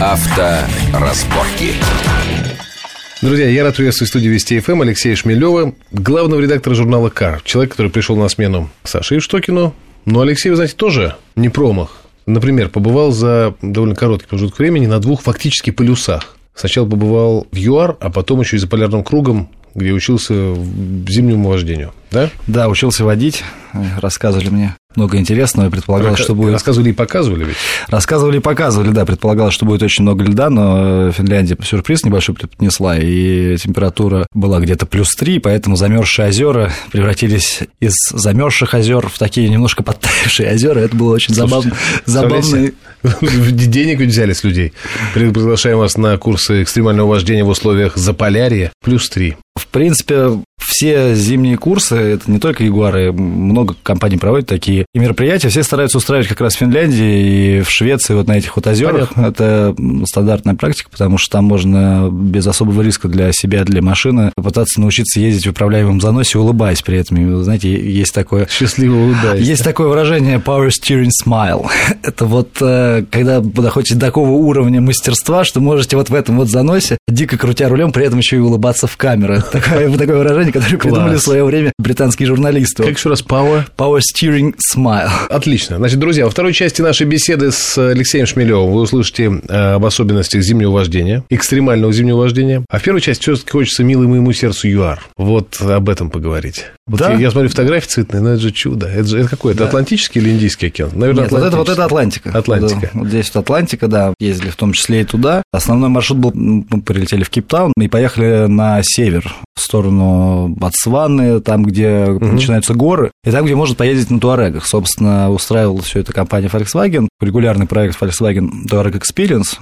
Авторазборки. Друзья, я рад приветствовать в студии Вести ФМ Алексея Шмелева, главного редактора журнала «Кар», человек, который пришел на смену Саше Евштокину. Но Алексей, вы знаете, тоже не промах. Например, побывал за довольно короткий промежуток времени на двух фактически полюсах. Сначала побывал в ЮАР, а потом еще и за полярным кругом, где учился зимнему вождению, да? Да, учился водить, рассказывали мне много интересного, и предполагалось, что будет... Рассказывали и показывали ведь? Рассказывали и показывали, да, предполагалось, что будет очень много льда, но Финляндия сюрприз небольшой преподнесла, и температура была где-то плюс 3, поэтому замерзшие озера превратились из замерзших озер в такие немножко подтаявшие озера, это было очень забавно. забавно. Денег взяли с людей. Приглашаем вас на курсы экстремального вождения в условиях Заполярья, плюс 3. В принципе, все зимние курсы, это не только Ягуары, много компаний проводят такие и мероприятия, все стараются устраивать как раз в Финляндии и в Швеции, вот на этих вот озерах. Понятно. Это стандартная практика, потому что там можно без особого риска для себя, для машины попытаться научиться ездить в управляемом заносе, улыбаясь при этом. И, знаете, есть такое... Счастливо улыбаясь. Есть такое выражение power steering smile. Это вот э, когда вы доходите до такого уровня мастерства, что можете вот в этом вот заносе, дико крутя рулем, при этом еще и улыбаться в камеру. Такое, такое выражение, которое придумали в свое время британские журналисты. Как еще раз power? Power steering smile. Отлично. Значит, друзья, во второй части нашей беседы с Алексеем Шмелевым вы услышите э, об особенностях зимнего вождения, экстремального зимнего вождения. А в первой части все-таки хочется милый моему сердцу ЮАР. Вот об этом поговорить. Вот да? я, смотрю фотографии цветные, но это же чудо. Это, же, это какой? Это да. Атлантический или Индийский океан? Наверное, Нет, вот это, вот это Атлантика. Атлантика. Вот, вот здесь вот Атлантика, да. Ездили в том числе и туда. Основной маршрут был, мы прилетели в Кейптаун и поехали на север, в сторону Ботсваны, там, где угу. начинаются горы, и там, где можно поездить на Туарегах. Собственно, устраивала все это компания Volkswagen, регулярный проект Volkswagen Touareg Experience,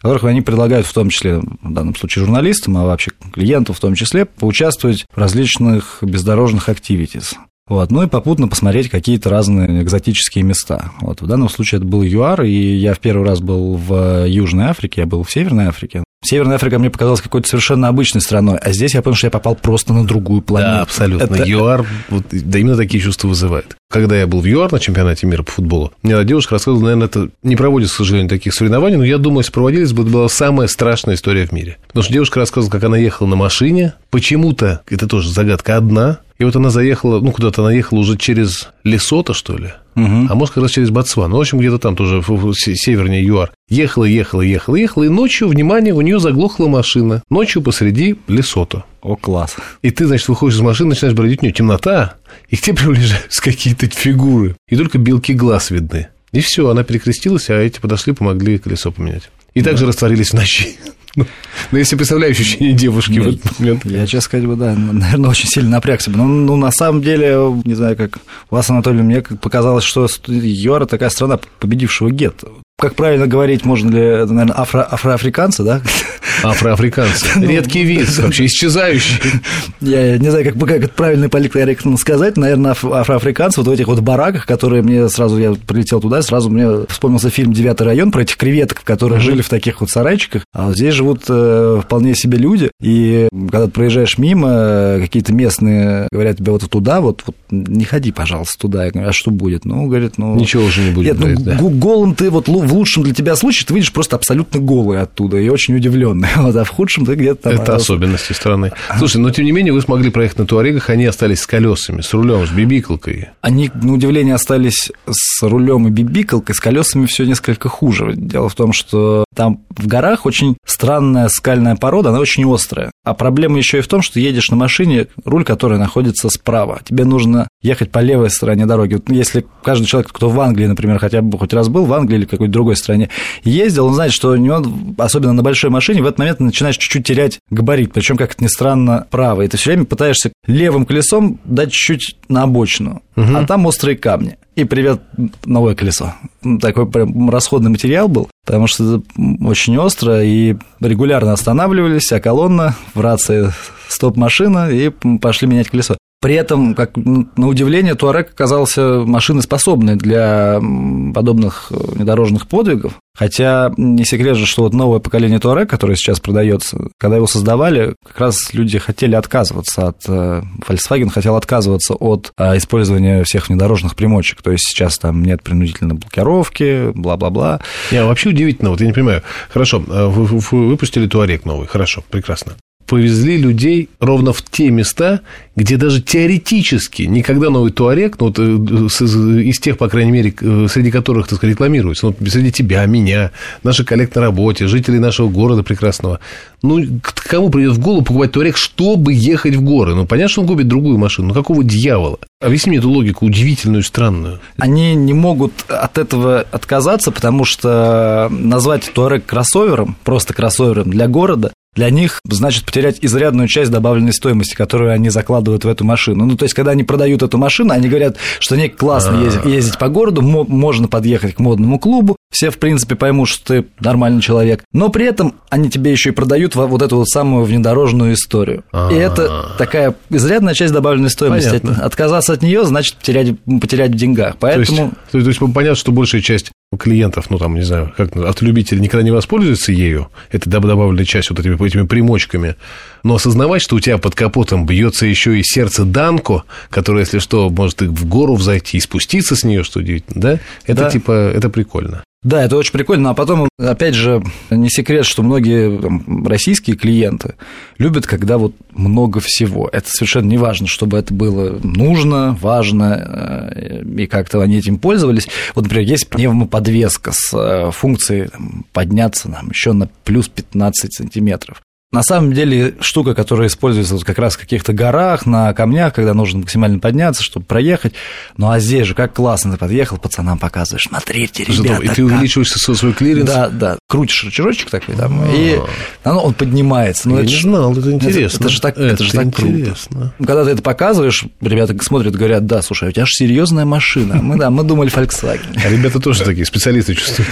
которых они предлагают в том числе, в данном случае журналистам, а вообще клиентам в том числе, поучаствовать в различных бездорожных activities. Вот, ну и попутно посмотреть какие-то разные экзотические места. Вот, в данном случае это был ЮАР, и я в первый раз был в Южной Африке, я был в Северной Африке. Северная Африка мне показалась какой-то совершенно обычной страной, а здесь я понял, что я попал просто на другую планету. Да, абсолютно. Это... ЮАР, вот, да именно такие чувства вызывает. Когда я был в ЮАР на чемпионате мира по футболу, мне девушка рассказывала, наверное, это не проводится, к сожалению, таких соревнований, но я думаю, если проводились бы, это была самая страшная история в мире. Потому что девушка рассказывала, как она ехала на машине, почему-то, это тоже загадка, одна, и вот она заехала, ну, куда-то она ехала уже через Лесото, что ли, угу. а может, как раз через Ботсван. Ну, в общем, где-то там тоже, в севернее ЮАР. Ехала, ехала, ехала, ехала, и ночью, внимание, у нее заглохла машина. Ночью посреди Лесото. О, класс. И ты, значит, выходишь из машины, начинаешь бродить, у нее темнота, и к тебе приближаются какие-то фигуры, и только белки глаз видны. И все, она перекрестилась, а эти подошли, помогли колесо поменять. И да. также растворились в ночи. Ну, ну, если представляю ощущение девушки в этот момент. Я, честно сказать, бы, да, наверное, очень сильно напрягся бы. Но, ну, на самом деле, не знаю, как у вас, Анатолий, мне показалось, что ЮАР такая страна победившего гетто. Как правильно говорить, можно ли, наверное, афро, афроафриканцы, да? Афроафриканцы. Ну, Редкий вид, вообще исчезающий. Я не знаю, как, как это правильно политкорректно сказать. Наверное, афроафриканцы вот в этих вот бараках, которые мне сразу, я прилетел туда, сразу мне вспомнился фильм «Девятый район» про этих креветок, которые жили в таких вот сарайчиках. А здесь живут э, вполне себе люди. И когда ты проезжаешь мимо, какие-то местные говорят тебе вот туда, вот, вот не ходи, пожалуйста, туда. Я говорю, а что будет? Ну, говорит, ну... Ничего уже не будет. Нет, ну, голым ты вот в лучшем для тебя случае ты выйдешь просто абсолютно голый оттуда и очень удивленный. Вот, а в худшем ты где-то. Это особенности страны. Слушай, но тем не менее вы смогли проехать на Туарегах, они остались с колесами, с рулем, с бибикалкой. Они, на удивление, остались с рулем и бибикалкой, с колесами все несколько хуже. Дело в том, что там в горах очень странная скальная порода, она очень острая. А проблема еще и в том, что едешь на машине, руль который находится справа. Тебе нужно ехать по левой стороне дороги. Вот если каждый человек, кто в Англии, например, хотя бы хоть раз был в Англии или какой-то другой стране, ездил, он знает, что у него, особенно на большой машине, в этот момент начинаешь чуть-чуть терять габарит, причем, как это ни странно, правый. И ты все время пытаешься левым колесом дать чуть-чуть на обочину, угу. а там острые камни. И привет, новое колесо. Такой прям расходный материал был, потому что это очень остро, и регулярно останавливались, а колонна в рации стоп-машина, и пошли менять колесо. При этом, как на удивление, Туарек оказался машиной способной для подобных э, внедорожных подвигов. Хотя не секрет же, что вот новое поколение Туарек, которое сейчас продается, когда его создавали, как раз люди хотели отказываться от... Э, Volkswagen хотел отказываться от э, использования всех внедорожных примочек. То есть сейчас там нет принудительной блокировки, бла-бла-бла. А вообще удивительно, вот я не понимаю. Хорошо, вы выпустили Туарек новый, хорошо, прекрасно повезли людей ровно в те места, где даже теоретически никогда новый туарек, ну, вот, э, из тех, по крайней мере, э, среди которых, так сказать, рекламируется, ну, среди тебя, меня, наших коллег на работе, жителей нашего города прекрасного, ну, кому придет в голову покупать туарек, чтобы ехать в горы? Ну, понятно, что он купит другую машину, но какого дьявола? Объясни мне эту логику удивительную, странную. Они не могут от этого отказаться, потому что назвать туарек кроссовером, просто кроссовером для города, для них значит потерять изрядную часть добавленной стоимости, которую они закладывают в эту машину. Ну, то есть, когда они продают эту машину, они говорят, что не классно а. ездить, ездить по городу, можно подъехать к модному клубу, все, в принципе, поймут, что ты нормальный человек, но при этом они тебе еще и продают вот эту вот самую внедорожную историю. И это такая изрядная часть добавленной стоимости. Понятно. Отказаться от нее значит потерять, потерять в деньгах. Поэтому... То есть, то есть понятно, что большая часть клиентов, ну там, не знаю, как автолюбители никогда не воспользуются ею, это добавленная часть вот этими, этими примочками, но осознавать, что у тебя под капотом бьется еще и сердце Данко, которое, если что, может и в гору взойти и спуститься с нее, что удивительно, да? Это да. типа, это прикольно. Да, это очень прикольно. А потом, опять же, не секрет, что многие там, российские клиенты любят, когда вот много всего. Это совершенно не важно, чтобы это было нужно, важно, э, и как-то они этим пользовались. Вот, например, есть пневмоподвеска с э, функцией там, подняться нам еще на плюс 15 сантиметров. На самом деле штука, которая используется вот как раз в каких-то горах, на камнях, когда нужно максимально подняться, чтобы проехать. Ну а здесь же как классно ты подъехал, пацанам показываешь, смотрите, ребята. И ты увеличиваешь свой клиренс? Да, да. Крутишь рычажочек такой там, А-а-а. и оно, он поднимается. Ну, Я это не ж... знал, это интересно. Это, это же так, это, это же так интересно. круто. Когда ты это показываешь, ребята смотрят, говорят, да, слушай, у тебя же серьезная машина. Мы, да, мы думали Volkswagen. А ребята тоже такие специалисты чувствуют.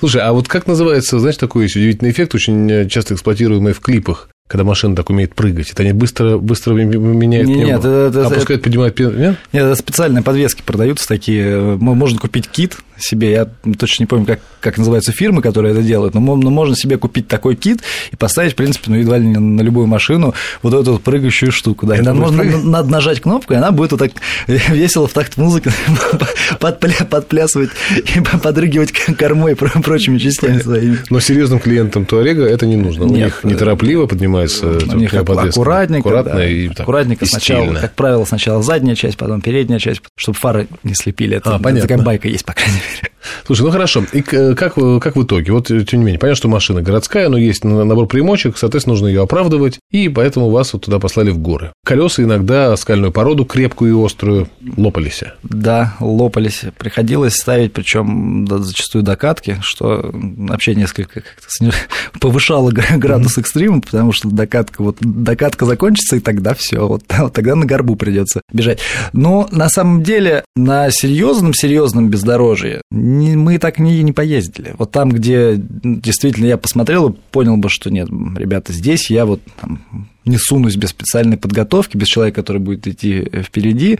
Слушай, а вот как называется, знаешь, такой удивительный эффект, очень часто эксплуатируемый в клипах, когда машина так умеет прыгать. Это они быстро, быстро меняют нет, Нет, это, это, опускают, поднимают Нет? Нет, это специальные подвески продаются такие. Можно купить кит себе, я точно не помню, как, как называются фирмы, которые это делают, но, но можно себе купить такой кит и поставить, в принципе, ну, едва ли не на любую машину вот эту вот прыгающую штуку. Да. И там можно прыг... надо нажать кнопку, и она будет вот так весело в такт музыки подпля... подплясывать и подрыгивать кормой и прочими частями своими. Но серьезным клиентам Туарега это не нужно. У них неторопливо поднимается У них аккуратненько, аккуратно да, и аккуратненько сначала, стильно. как правило, сначала задняя часть, потом передняя часть, чтобы фары не слепили. Это, а, понятно. такая байка есть, по крайней мере. Слушай, ну хорошо. И как, как в итоге? Вот, тем не менее, понятно, что машина городская, но есть набор примочек, соответственно, нужно ее оправдывать, и поэтому вас вот туда послали в горы. Колеса иногда скальную породу, крепкую и острую, лопались. Да, лопались. Приходилось ставить, причем зачастую докатки, что вообще несколько как-то повышало градус экстрима, потому что докатка, вот докатка закончится, и тогда все, вот, вот тогда на горбу придется бежать. Но на самом деле на серьезном серьезном бездорожье не, мы так не, не поездили. Вот там, где действительно я посмотрел и понял бы, что нет, ребята, здесь я вот там, не сунусь без специальной подготовки, без человека, который будет идти впереди,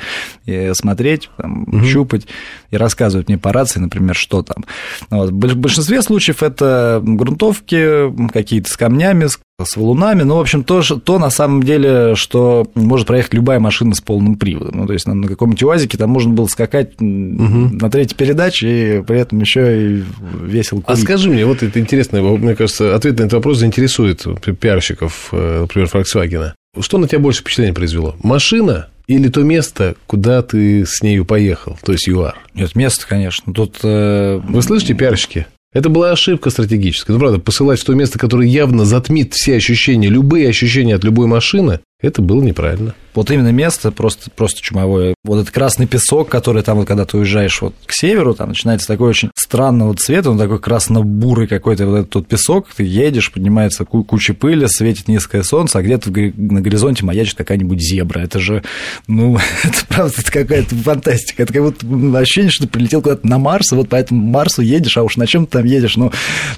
смотреть, там, угу. щупать и рассказывать мне по рации, например, что там. Вот. В большинстве случаев это грунтовки, какие-то с камнями, с валунами, ну, в общем, то, то на самом деле, что может проехать любая машина с полным приводом. Ну, то есть на, на каком-нибудь УАЗике там можно было скакать угу. на третьей передаче и при этом еще и весело курить. А скажи мне, вот это интересно, мне кажется, ответ на этот вопрос заинтересует пиарщиков, э, например, Volkswagen. Что на тебя больше впечатление произвело? Машина или то место, куда ты с нею поехал, то есть ЮАР? Нет, место, конечно. Тут... Э... Вы слышите, пиарщики? Это была ошибка стратегическая. Ну, правда, посылать в то место, которое явно затмит все ощущения, любые ощущения от любой машины, это было неправильно. Вот именно место просто, просто чумовое. Вот этот красный песок, который там, вот, когда ты уезжаешь вот к северу, там начинается такой очень странного цвета, он такой красно-бурый какой-то вот этот вот песок, ты едешь, поднимается куча пыли, светит низкое солнце, а где-то на горизонте маячит какая-нибудь зебра. Это же, ну, это правда, это какая-то фантастика. Это как будто ощущение, что ты прилетел куда-то на Марс, и вот по этому Марсу едешь, а уж на чем ты там едешь, ну,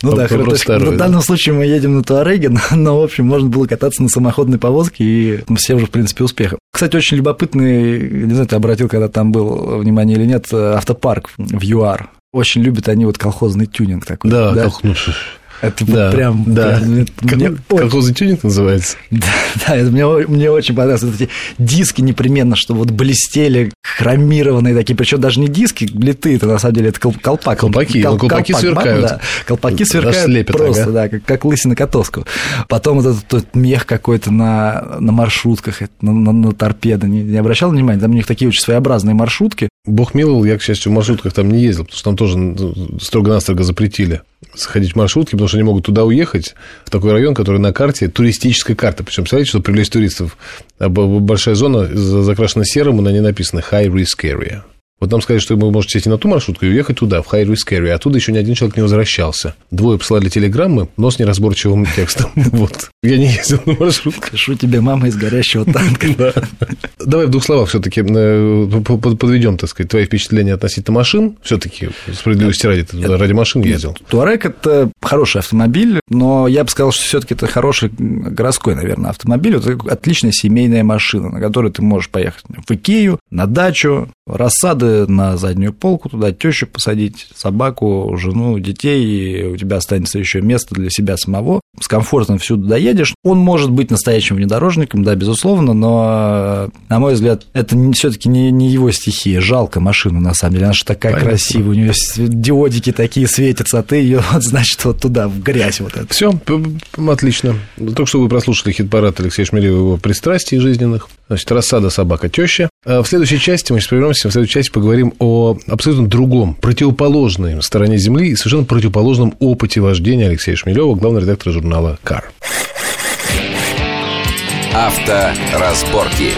ну да, хорошо. В данном да. случае мы едем на Туареге, но, но, в общем, можно было кататься на самоходной повозке, и все уже, в принципе, успехом. Кстати, очень любопытный, не знаю, ты обратил, когда там был внимание или нет, автопарк в ЮАР. Очень любят они вот колхозный тюнинг такой. Да, да? Колх... Ну, это да, прям... Да. Прям, как, мне колхозный очень... тюнинг называется? Да, да это мне, мне очень понравилось. Вот эти диски непременно, что вот блестели, хромированные такие, причем даже не диски, блиты, это на самом деле это колпак. Колпаки, кол, ну, колпаки колпак, сверкают. Да, колпаки сверкают слепят, просто, ага. да, как, как лысина Котовского. Потом вот этот, этот мех какой-то на, на маршрутках, на, на, на торпедо, не, не обращал внимания? Там у них такие очень своеобразные маршрутки. Бог миловал, я, к счастью, в маршрутках там не ездил, потому что там тоже ну, строго-настрого запретили сходить в маршрутки, потому что они могут туда уехать, в такой район, который на карте туристическая карта. Причем, представляете, что привлечь туристов, а большая зона закрашена серым, и на ней написано High Risk Area. Вот нам сказали, что вы можете сесть на ту маршрутку и уехать туда, в High Risk Area. Оттуда еще ни один человек не возвращался. Двое послали телеграммы, но с неразборчивым текстом. Вот. Я не ездил на маршрутке. Пишу тебе мама из горящего танка. Давай в двух словах все-таки э, подведем, так сказать, твои впечатления относительно машин. Все-таки справедливости ради, ты ради машин ездил. Туарек – это хороший автомобиль, но я бы сказал, что все-таки это хороший городской, наверное, автомобиль. Это отличная семейная машина, на которой ты можешь поехать в Икею, на дачу, рассады на заднюю полку, туда тещу посадить, собаку, жену, детей, и у тебя останется еще место для себя самого. С комфортом всюду доедешь. Он может быть настоящим внедорожником, да, безусловно, но, на мой взгляд, это все-таки не, не его стихия. Жалко машину, на самом деле. Она же такая Понятно. красивая, у нее диодики такие светятся, а ты ее, значит, вот туда, в грязь вот это. Все, отлично. Только что вы прослушали хит-парад Алексея Шмелева его пристрастий жизненных. Значит, рассада собака теща. А в следующей части мы сейчас прервемся, в следующей части поговорим о абсолютно другом, противоположной стороне Земли и совершенно противоположном опыте вождения Алексея Шмелева, главного редактора журнала «Кар». Авторазборки.